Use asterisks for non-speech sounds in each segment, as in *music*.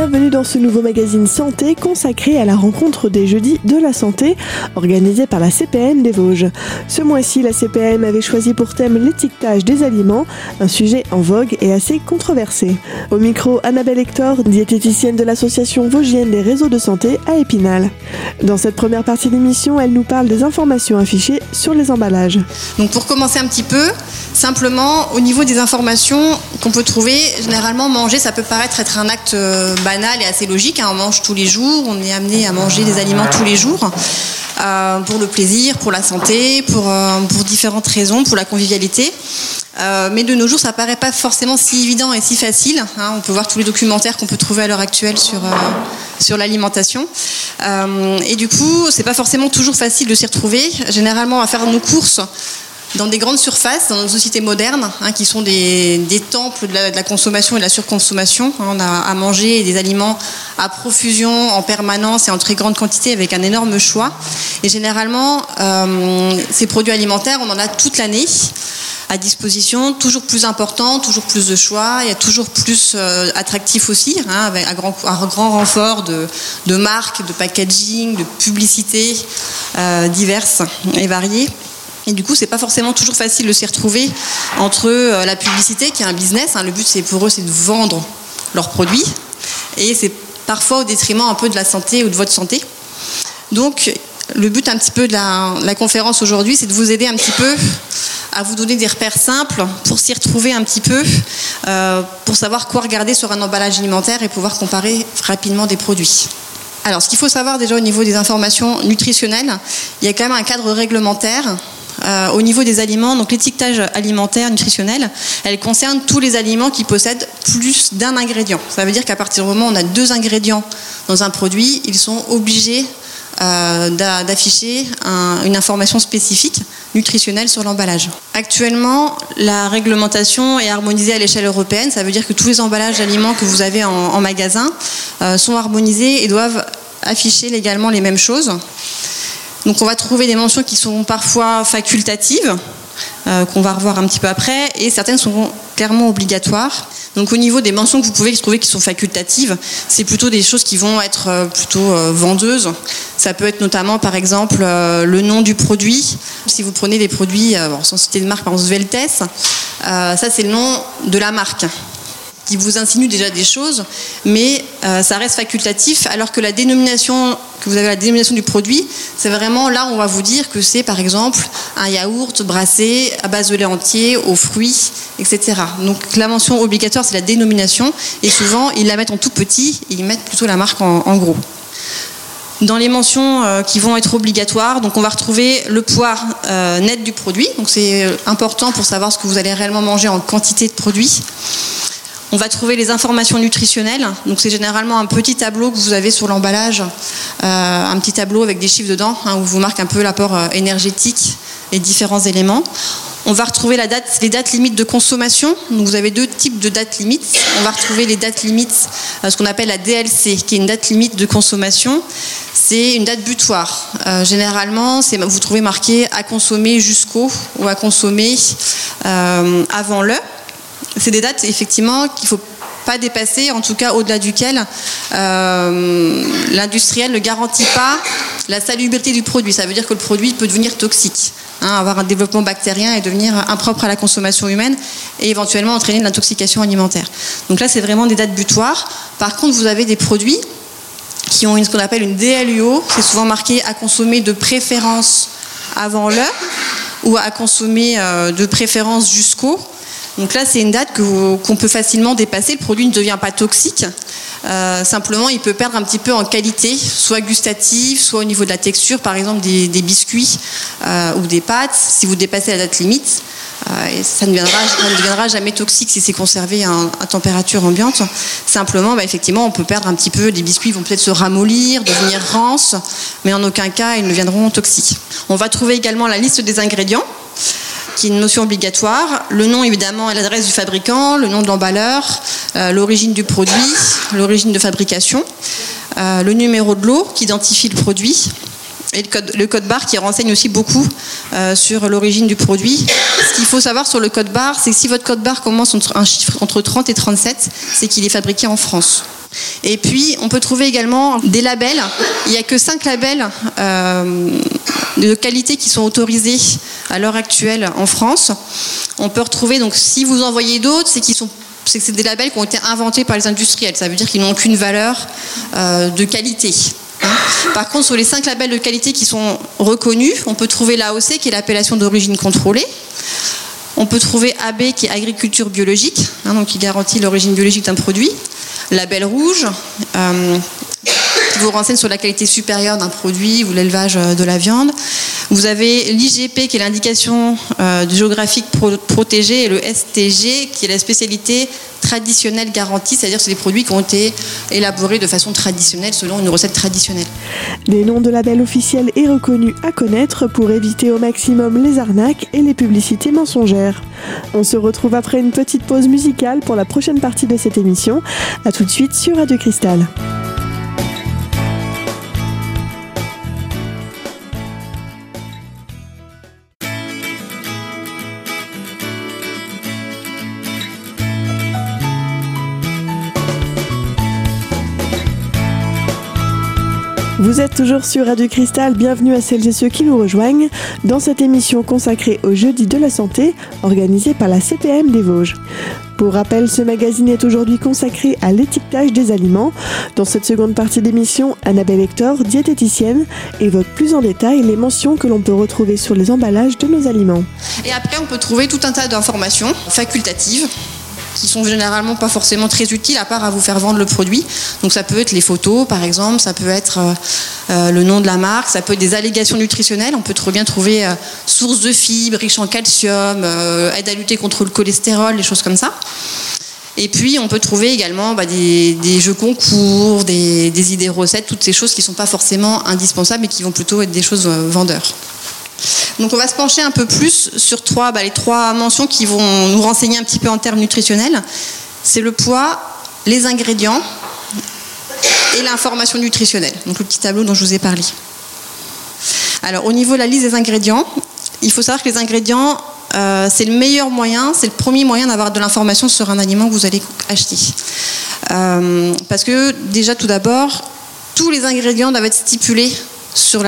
bienvenue dans ce nouveau magazine santé consacré à la rencontre des jeudis de la santé organisé par la CPM des Vosges. Ce mois-ci, la CPM avait choisi pour thème l'étiquetage des aliments, un sujet en vogue et assez controversé. Au micro, Annabelle Hector, diététicienne de l'association vosgienne des réseaux de santé à Épinal. Dans cette première partie d'émission, elle nous parle des informations affichées sur les emballages. Donc pour commencer un petit peu, simplement au niveau des informations qu'on peut trouver, généralement manger ça peut paraître être un acte euh, banal et assez logique. Hein. On mange tous les jours, on est amené à manger des aliments tous les jours. Euh, pour le plaisir, pour la santé, pour, euh, pour différentes raisons, pour la convivialité. mais de nos jours, ça paraît pas forcément si évident et si facile. Hein. On peut voir tous les documentaires qu'on peut trouver à l'heure actuelle sur, sur l'alimentation. et du coup, c'est pas forcément toujours facile de s'y retrouver. Généralement, va faire nos courses dans des grandes surfaces, dans nos sociétés modernes, hein, qui sont des, temples de la, consommation et de la surconsommation. Hein, on a à manger des aliments à profusion, en permanence et en très grande quantité, avec un énorme choix. Et généralement, euh, ces produits alimentaires, on en a toute l'année à disposition, toujours plus important, toujours plus de choix, il y a toujours plus euh, attractif aussi, hein, avec un grand, renfort de, de, marques, de packaging, de publicités euh, diverses et variées. Et du coup, c'est pas forcément toujours facile de s'y retrouver entre euh, la publicité, qui est un business. Hein, le but, c'est pour eux, c'est de vendre leurs produits, et c'est parfois au détriment un peu de la santé ou de votre santé. Donc, le but un petit peu de la, conférence aujourd'hui, c'est de vous aider un petit peu à vous donner des repères simples pour s'y retrouver un petit peu, euh, pour savoir quoi regarder sur un emballage alimentaire et pouvoir comparer rapidement des produits. Alors, ce qu'il faut savoir déjà au niveau des informations nutritionnelles, il y a quand même un cadre réglementaire euh, au niveau des aliments, donc l'étiquetage alimentaire nutritionnel, elle concerne tous les aliments qui possèdent plus d'un ingrédient. Ça veut dire qu'à partir du moment où on a deux ingrédients dans un produit, ils sont obligés euh, d'afficher un, une information spécifique nutritionnelle sur l'emballage. Actuellement, la réglementation est harmonisée à l'échelle européenne. Ça veut dire que tous les emballages d'aliments que vous avez en, en magasin euh, sont harmonisés et doivent afficher légalement les mêmes choses. Donc on va trouver des mentions qui sont parfois facultatives, euh, qu'on va revoir un petit peu après, et certaines sont clairement obligatoires. Donc au niveau des mentions que vous pouvez trouver qui sont facultatives, c'est plutôt des choses qui vont être euh, plutôt euh, vendeuses. Ça peut être notamment par exemple le nom du produit. Si vous prenez des produits, sans citer de marque, par exemple Sveltes, ça c'est le nom de la marque qui vous insinue déjà des choses, mais euh, ça reste facultatif, alors que la dénomination, que vous avez la dénomination du produit, c'est vraiment là où on va vous dire que c'est par exemple un yaourt brassé à base de lait entier, aux fruits, etc. Donc la mention obligatoire, c'est la dénomination, et souvent ils la mettent en tout petit, ils mettent plutôt la marque en, en gros. Dans les mentions euh, qui vont être obligatoires, donc on va retrouver le poids euh, net du produit, donc c'est important pour savoir ce que vous allez réellement manger en quantité de produit. On va trouver les informations nutritionnelles. Donc c'est généralement un petit tableau que vous avez sur l'emballage, euh, un petit tableau avec des chiffres dedans hein, où vous marque un peu l'apport euh, énergétique et différents éléments. On va retrouver la date, les dates limites de consommation. Donc vous avez deux types de dates limites. On va retrouver les dates limites, euh, ce qu'on appelle la DLC, qui est une date limite de consommation. C'est une date butoir. Généralement, vous trouvez marqué à consommer jusqu'au ou à consommer avant le c'est des dates effectivement qu'il faut pas dépasser, en tout cas au-delà duquel euh, l'industriel ne garantit pas la salubrité du produit. Ça veut dire que le produit peut devenir toxique, hein, avoir un développement bactérien et devenir impropre à la consommation humaine et éventuellement entraîner de l'intoxication alimentaire. Donc là, c'est vraiment des dates butoirs. Par contre, vous avez des produits qui ont une, ce qu'on appelle une DLUO, c'est souvent marqué à consommer de préférence avant l'heure ou à consommer euh, de préférence jusqu'au. Donc là, c'est une date qu'on qu peut facilement dépasser. Le produit ne devient pas toxique. Euh, simplement, il peut perdre un petit peu en qualité, soit gustative, soit au niveau de la texture, par exemple des, biscuits euh, ou des pâtes. Si vous dépassez la date limite, euh, ça, ne deviendra, ça, ne deviendra, jamais toxique si c'est conservé à, à, température ambiante. Simplement, bah, effectivement, on peut perdre un petit peu. Les biscuits vont peut-être se ramollir, devenir rances, mais en aucun cas, ils ne deviendront toxiques. On va trouver également la liste des ingrédients qui est une notion obligatoire. Le nom, évidemment, et l'adresse du fabricant, le nom de l'emballeur, euh, l'origine du produit, l'origine de fabrication, euh, le numéro de l'eau qui identifie le produit, et le code, le barre qui renseigne aussi beaucoup euh, sur l'origine du produit. Ce qu'il faut savoir sur le code barre, c'est que si votre code barre commence entre un chiffre entre 30 et 37, c'est qu'il est fabriqué en France. Et puis, on peut trouver également des labels. Il n'y a que cinq labels euh, de qualité qui sont autorisés à l'heure actuelle en France. On peut retrouver, donc si vous en voyez d'autres, c'est qu'ils sont c'est des labels qui ont été inventés par les industriels. Ça veut dire qu'ils n'ont aucune valeur euh, de qualité. Par contre, sur les cinq labels de qualité qui sont reconnus, on peut trouver l'AOC, qui est l'appellation d'origine contrôlée. On peut trouver AB, qui est agriculture biologique, hein, donc qui garantit l'origine biologique d'un produit. Label rouge, euh, qui vous renseigne sur la qualité supérieure d'un produit ou l'élevage euh, de la viande. Vous avez l'IGP qui est l'indication euh, géographique protégée et le STG qui est la spécialité traditionnelle garantie, c'est-à-dire c'est des produits qui ont été élaborés de façon traditionnelle selon une recette traditionnelle. Des noms de labels officiels et reconnus à connaître pour éviter au maximum les arnaques et les publicités mensongères. On se retrouve après une petite pause musicale pour la prochaine partie de cette émission. A tout de suite sur Radio Cristal. Vous êtes toujours sur Radio Cristal, bienvenue à celles et ceux qui nous rejoignent dans cette émission consacrée au jeudi de la santé organisée par la CPM des Vosges. Pour rappel, ce magazine est aujourd'hui consacré à l'étiquetage des aliments. Dans cette seconde partie d'émission, Annabelle Hector, diététicienne, évoque plus en détail les mentions que l'on peut retrouver sur les emballages de nos aliments. Et après, on peut trouver tout un tas d'informations facultatives qui sont généralement pas forcément très utiles à part à vous faire vendre le produit. Donc ça peut être les photos par exemple, ça peut être euh, euh, le nom de la marque, ça peut être des allégations nutritionnelles. On peut trop bien trouver euh, source de fibres, riche en calcium, aide à lutter contre le cholestérol, des choses comme ça. Et puis on peut trouver également bah, des, jeux concours, des, des, idées recettes, toutes ces choses qui ne sont pas forcément indispensables et qui vont plutôt être des choses vendeurs. Donc on va se pencher un peu plus sur bah, les trois mentions qui vont nous renseigner un petit peu en termes nutritionnels. C'est le poids, les ingrédients et l'information nutritionnelle. Donc le petit tableau dont je vous ai parlé. Alors au niveau de la liste des ingrédients, il faut savoir que les ingrédients, euh, c'est le meilleur moyen, c'est le premier moyen d'avoir de l'information sur un aliment que vous allez acheter. Euh, parce que déjà tout d'abord, tous les ingrédients doivent être stipulés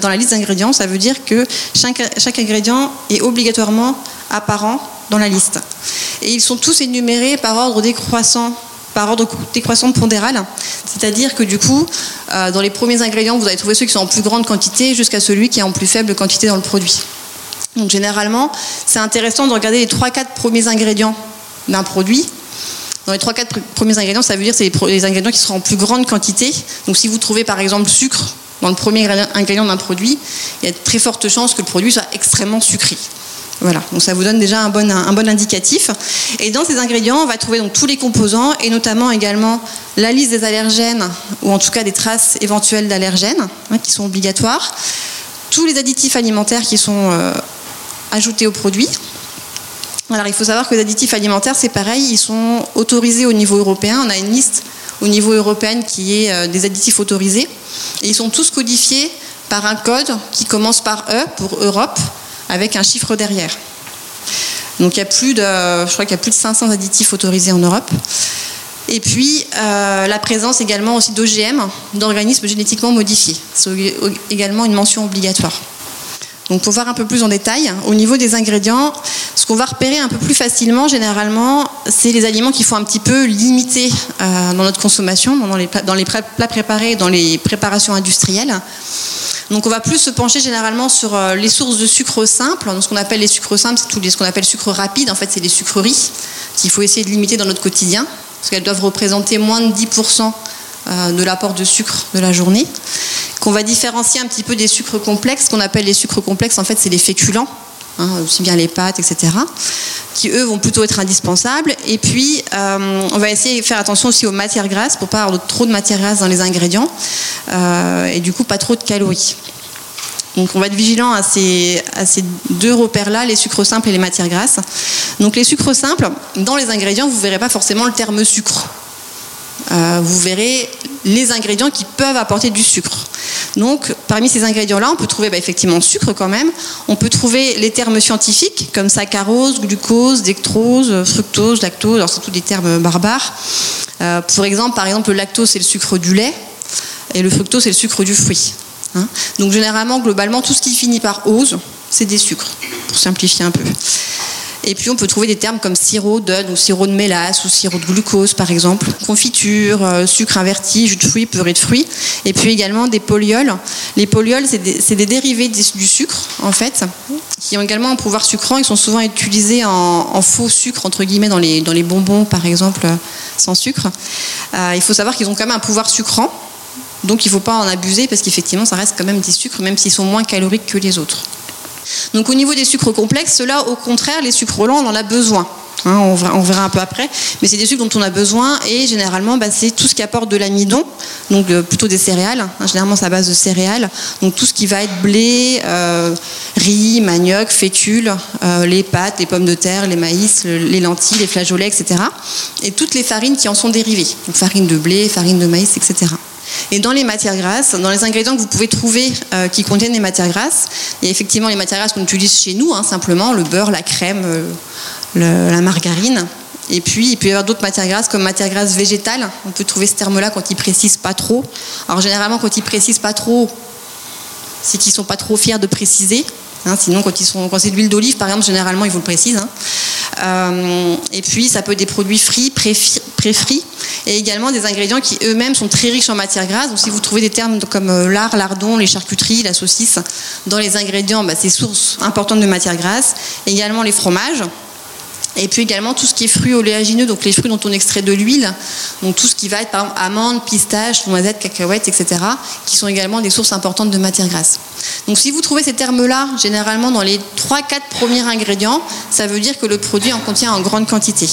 dans la liste d'ingrédients, ça veut dire que chaque, ingrédient est obligatoirement apparent dans la liste. Et ils sont tous énumérés par ordre décroissant par ordre décroissant pondéral, c'est-à-dire que du coup, euh, dans les premiers ingrédients, vous allez trouver ceux qui sont en plus grande quantité jusqu'à celui qui est en plus faible quantité dans le produit. Donc généralement, c'est intéressant de regarder les 3-4 premiers ingrédients d'un produit. Dans les 3-4 premiers ingrédients, ça veut dire que c'est les ingrédients qui seront en plus grande quantité. Donc si vous trouvez par exemple sucre dans le premier ingrédient d'un produit, il y a de très fortes chances que le produit soit extrêmement sucré. Voilà, donc ça vous donne déjà un bon, indicatif. Et dans ces ingrédients, on va trouver donc tous les composants et notamment également la liste des allergènes ou en tout cas des traces éventuelles d'allergènes hein, qui sont obligatoires, tous les additifs alimentaires qui sont euh, ajoutés au produit. Alors il faut savoir que les additifs alimentaires, c'est pareil, ils sont autorisés au niveau européen. On a une liste au niveau européen qui est euh, des additifs autorisés. Et ils sont tous codifiés par un code qui commence par E pour Europe, avec un chiffre derrière. Donc il y a plus de, je crois qu'il y a plus de 500 additifs autorisés en Europe. Et puis euh, la présence également aussi d'OGM, d'organismes génétiquement modifiés. C'est également une mention obligatoire. Donc pour voir un peu plus en détail, au niveau des ingrédients, ce qu'on va repérer un peu plus facilement généralement, c'est les aliments qui font un petit peu limiter euh, dans notre consommation, dans les, plats préparés, dans les préparations industrielles. Donc on va plus se pencher généralement sur euh, les sources de sucre simple. Ce qu'on appelle les sucres simples, c'est tout ce qu'on appelle sucre rapide. En fait, c'est les sucreries qu'il faut essayer de limiter dans notre quotidien, parce qu'elles doivent représenter moins de 10% euh, de l'apport de sucre de la journée qu'on va différencier un petit peu des sucres complexes. Qu'on appelle les sucres complexes, en fait, c'est les féculents, hein, aussi bien les pâtes, etc., qui eux vont plutôt être indispensables. Et puis, euh, on va essayer de faire attention aussi aux matières grasses pour pas avoir trop de matières grasses dans les ingrédients euh, et du coup pas trop de calories. Donc on va être vigilant à ces, à ces deux repères-là, les sucres simples et les matières grasses. Donc les sucres simples, dans les ingrédients, vous ne verrez pas forcément le terme sucre. Euh, vous verrez les ingrédients qui peuvent apporter du sucre. Donc, parmi ces ingrédients-là, on peut trouver bah, effectivement sucre quand même. On peut trouver les termes scientifiques comme saccharose, glucose, dextrose, fructose, lactose. Alors, c'est tous des termes barbares. Euh, pour exemple, par exemple, le lactose, c'est le sucre du lait et le fructose, c'est le sucre du fruit. Hein. Donc, généralement, globalement, tout ce qui finit par ose, c'est des sucres, pour simplifier un peu. Et puis on peut trouver des termes comme sirop d'œuf ou sirop de mélasse ou sirop de glucose par exemple, confiture, euh, sucre inverti, jus de fruits, purée de fruits. Et puis également des polyols. Les polyols, c'est des, dérivés du sucre en fait, qui ont également un pouvoir sucrant. Ils sont souvent utilisés en, faux sucre entre guillemets dans les, dans les bonbons par exemple sans sucre. Euh, il faut savoir qu'ils ont quand même un pouvoir sucrant. Donc il ne faut pas en abuser parce qu'effectivement ça reste quand même des sucres même s'ils sont moins caloriques que les autres. Donc au niveau des sucres complexes, ceux-là, au contraire, les sucres lents, on en a besoin. Hein, on, verra, un peu après, mais c'est des sucres dont on a besoin et généralement bah, c'est tout ce qui apporte de l'amidon, donc euh, plutôt des céréales. Hein, généralement c'est à base de céréales, donc tout ce qui va être blé, euh, riz, manioc, fécule, euh, les pâtes, les pommes de terre, les maïs, les lentilles, les flageolets, etc. Et toutes les farines qui en sont dérivées, donc farine de blé, farine de maïs, etc. Et dans les matières grasses, dans les ingrédients que vous pouvez trouver euh, qui contiennent des matières grasses, il y a effectivement les matières grasses qu'on utilise chez nous, hein, simplement le beurre, la crème, euh, la margarine. Et puis, il peut y avoir d'autres matières grasses comme matières grasses végétales. On peut trouver ce terme-là quand ils précisent pas trop. Alors, généralement, quand ils précisent pas trop, c'est qu'ils sont pas trop fiers de préciser. Hein, sinon, quand, quand c'est de l'huile d'olive, par exemple, généralement, ils vous le précisent. Hein. Euh, et puis, ça peut être des produits frits, pré-frits, et également des ingrédients qui eux-mêmes sont très riches en matières grasses. Donc, si vous trouvez des termes comme euh, lard, lardon, les charcuteries, la saucisse, dans les ingrédients, bah, c'est source importante de matières grasses. Également les fromages. Et puis également tout ce qui est fruits oléagineux, donc les fruits dont on extrait de l'huile, donc tout ce qui va être par exemple amandes, pistaches, noisettes, cacahuètes, etc., qui sont également des sources importantes de matières grasses. Donc si vous trouvez ces termes-là, généralement dans les 3-4 premiers ingrédients, ça veut dire que le produit en contient en grande quantité.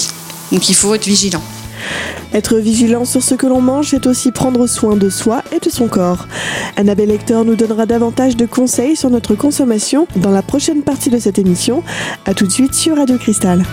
Donc il faut être vigilant. Être vigilant sur ce que l'on mange, c'est aussi prendre soin de soi et de son corps. Annabelle Lecteur nous donnera davantage de conseils sur notre consommation dans la prochaine partie de cette émission. A tout de suite sur Radio Cristal.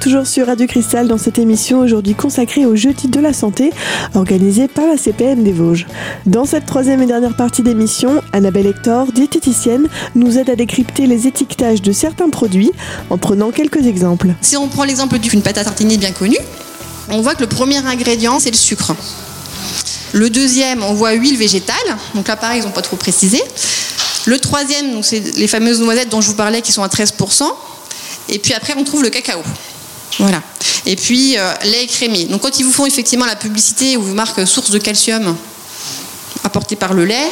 Toujours sur Radio Cristal dans cette émission aujourd'hui consacrée au jeudi de la santé organisée par la CPM des Vosges. Dans cette troisième et dernière partie d'émission, Annabelle Hector, diététicienne, nous aide à décrypter les étiquetages de certains produits en prenant quelques exemples. Si on prend l'exemple d'une pâte à tartiner bien connue, on voit que le premier ingrédient c'est le sucre. Le deuxième, on voit huile végétale, donc là pareil ils n'ont pas trop précisé. Le troisième, c'est les fameuses noisettes dont je vous parlais qui sont à 13%. Et puis après, on trouve le cacao. Voilà. Et puis, euh, lait crémé. Donc, quand ils vous font effectivement la publicité où vous marquent source de calcium apportée par le lait,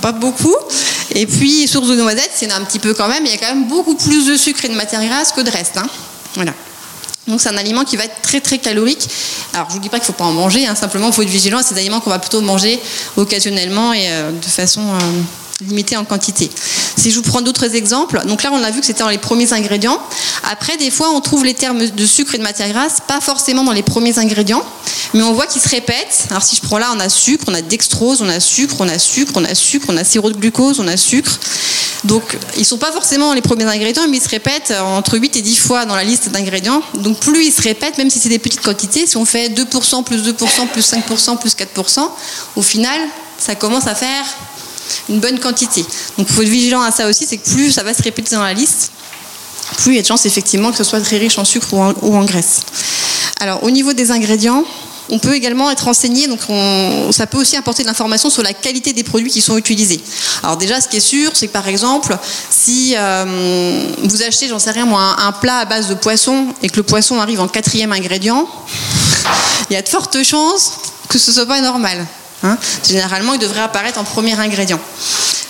pas beaucoup. Et puis, source de noisettes, c'est un petit peu quand même. Il y a quand même beaucoup plus de sucre et de matière grasse que de reste. Hein. Voilà. Donc c'est un aliment qui va être très très calorique. Alors je vous dis pas qu'il ne faut pas en manger, hein. simplement il faut être vigilant à ces aliments qu'on va plutôt manger occasionnellement et euh, de façon euh, limité en quantité. Si je vous prends d'autres exemples, donc là on a vu que c'était dans les premiers ingrédients. Après, des fois, on trouve les termes de sucre et de matière grasse, pas forcément dans les premiers ingrédients, mais on voit qu'ils se répètent. Alors si je prends là, on a sucre, on a dextrose, on a sucre, on a sucre, on a sucre, on a sirop de glucose, on a sucre. Donc ils sont pas forcément les premiers ingrédients, mais ils se répètent entre 8 et 10 fois dans la liste d'ingrédients. Donc plus ils se répètent, même si c'est des petites quantités, si on fait 2%, plus 2%, plus 5%, plus 4%, au final, ça commence à faire une bonne quantité. Donc il faut être vigilant à ça aussi, c'est que plus ça va se répéter dans la liste, plus il y a de chances effectivement que ce soit très riche en sucre ou en, graisse. Alors au niveau des ingrédients, on peut également être renseigné, donc ça peut aussi apporter de l'information sur la qualité des produits qui sont utilisés. Alors déjà, ce qui est sûr, c'est que par exemple, si euh, vous achetez, j'en sais rien moi, un, plat à base de poisson et que le poisson arrive en quatrième ingrédient, *laughs* il y a de fortes chances que ce soit pas normal. Hein. Généralement, il devrait apparaître en premier ingrédient.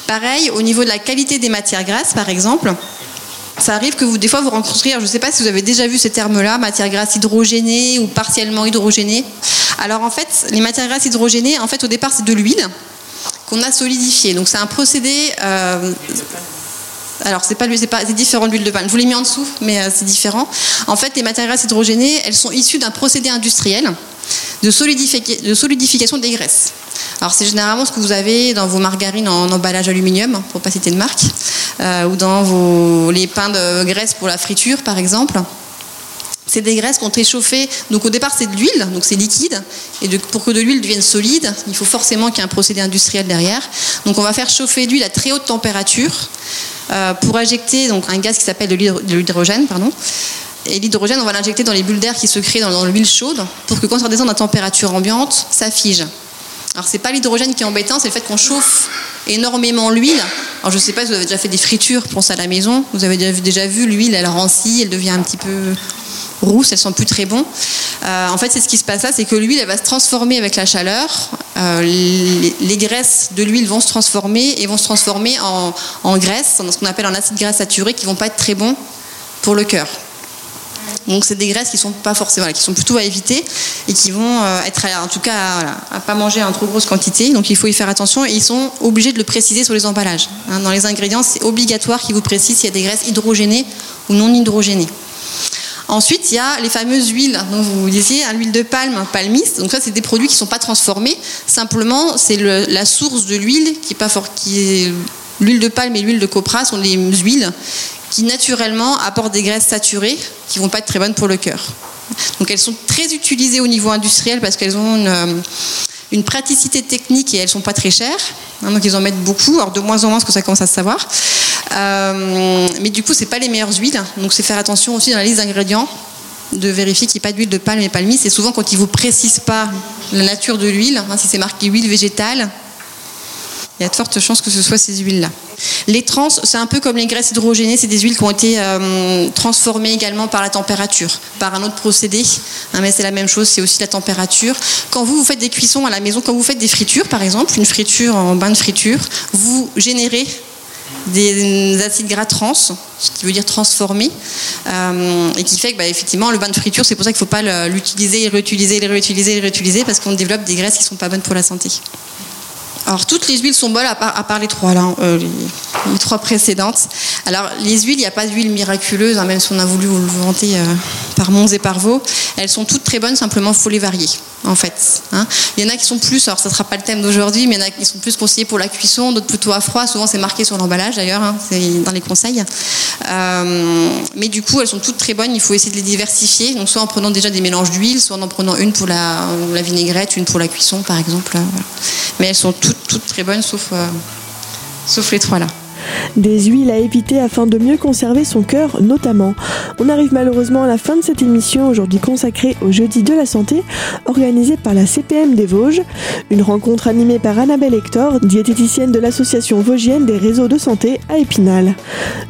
Pareil, au niveau de la qualité des matières grasses, par exemple, ça arrive que vous, des fois, vous rencontrez, je ne sais pas si vous avez déjà vu ces termes-là, matières grasses hydrogénées ou partiellement hydrogénées. Alors en fait, les matières grasses hydrogénées, en fait, au départ, c'est de l'huile qu'on a solidifiée. Donc c'est un procédé. Euh, alors c'est pas différent de l'huile de palme. Je vous l'ai mis en dessous, mais euh, c'est différent. En fait, les matières grasses hydrogénées, elles sont issues d'un procédé industriel de, solidification des graisses. Alors c'est généralement ce que vous avez dans vos margarines en emballage aluminium, pour pas citer de marque, euh, ou dans vos, les pains de graisse pour la friture par exemple. C'est des graisses qui ont été chauffées. Donc au départ, c'est de l'huile, donc c'est liquide. Et pour que de l'huile devienne solide, il faut forcément qu'il y ait un procédé industriel derrière. Donc on va faire chauffer l'huile à très haute température euh, pour injecter donc, un gaz qui s'appelle de l'hydrogène. Pardon. Et l'hydrogène, on va l'injecter dans les bulles d'air qui se créent dans, l'huile chaude pour que quand ça redescend à température ambiante, ça fige. Alors c'est pas l'hydrogène qui est embêtant, c'est le fait qu'on chauffe énormément l'huile. Alors je sais pas si vous avez déjà fait des fritures, ça à la maison. Vous avez déjà vu l'huile, elle rancit, elle devient un petit peu rousses, elles sont plus très bonnes. Euh, en fait, c'est ce qui se passe là, c'est que l'huile, elle va se transformer avec la chaleur. Euh, les, graisses de l'huile vont se transformer et vont se transformer en, en graisse, ce qu'on appelle en acide gras saturé, qui vont pas être très bons pour le cœur. Donc c'est des graisses qui sont pas forcément, qui sont plutôt à éviter et qui vont euh, être, en tout cas, à, pas manger en trop grosse quantité. Donc il faut y faire attention et ils sont obligés de le préciser sur les emballages. Hein. dans les ingrédients, c'est obligatoire qu'ils vous précisent s'il y a des graisses hydrogénées ou non hydrogénées. Ensuite, il y a les fameuses huiles dont vous disiez, hein, l'huile de palme, palmiste. Donc ça, c'est des produits qui ne sont pas transformés. Simplement, c'est la source de l'huile qui est pas fort, qui est l'huile de palme et l'huile de copra sont des huiles qui naturellement apportent des graisses saturées qui vont pas être très bonnes pour le cœur. Donc elles sont très utilisées au niveau industriel parce qu'elles ont une, euh, praticité technique et elles sont pas très chères. Hein, donc ils en mettent beaucoup, alors de moins en moins parce que ça commence à se savoir. Euh, mais du coup, c'est pas les meilleures huiles. Donc c'est faire attention aussi dans la liste d'ingrédients de vérifier qu'il n'y ait pas d'huile de palme et palmiste. C'est souvent quand ils vous précisent pas la nature de l'huile, hein, si c'est marqué huile végétale, il y a de fortes chances que ce soit ces huiles-là. Les trans, c'est un peu comme les graisses hydrogénées, c'est des huiles qui ont été euh, transformées également par la température, par un autre procédé. Hein, mais c'est la même chose, c'est aussi la température. Quand vous, faites des cuissons à la maison, quand vous faites des fritures par exemple, une friture en bain de friture, vous générez des acides gras trans, ce qui veut dire transformés, euh, et qui fait que bah, effectivement le bain de friture, c'est pour ça qu'il ne faut pas l'utiliser, et réutiliser, et réutiliser, et réutiliser, parce qu'on développe des graisses qui ne sont pas bonnes pour la santé. Alors toutes les huiles sont bonnes à part, les trois là, euh, les, trois précédentes. Alors les huiles, il n'y a pas d'huile miraculeuse, hein, même si on a voulu vous le vanter euh, par Mons et par Vaux. Elles sont toutes très bonnes, simplement il faut les varier en fait. Hein. Il y en a qui sont plus, alors ça ne sera pas le thème d'aujourd'hui, mais il y en a qui sont plus conseillés pour la cuisson, d'autres plutôt à froid. Souvent c'est marqué sur l'emballage d'ailleurs, hein, c'est dans les conseils. Euh, mais du coup, elles sont toutes très bonnes. Il faut essayer de les diversifier. Donc soit en prenant déjà des mélanges d'huile, soit en prenant une pour la, vinaigrette, une pour la cuisson par exemple. Mais elles sont toutes toutes, très bonnes, sauf, euh, sauf les trois là. Des huiles à éviter afin de mieux conserver son cœur notamment. On arrive malheureusement à la fin de cette émission aujourd'hui consacrée au jeudi de la santé organisée par la CPM des Vosges. Une rencontre animée par Annabelle Hector, diététicienne de l'association vosgienne des réseaux de santé à Épinal.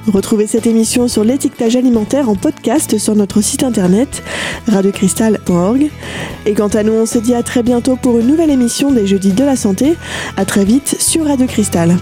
Retrouvez cette émission sur l'étiquetage alimentaire en podcast sur notre site internet radiocristal.org. Et quant à nous, on se dit à très bientôt pour une nouvelle émission des jeudis de la santé. À très vite sur Radio Cristal.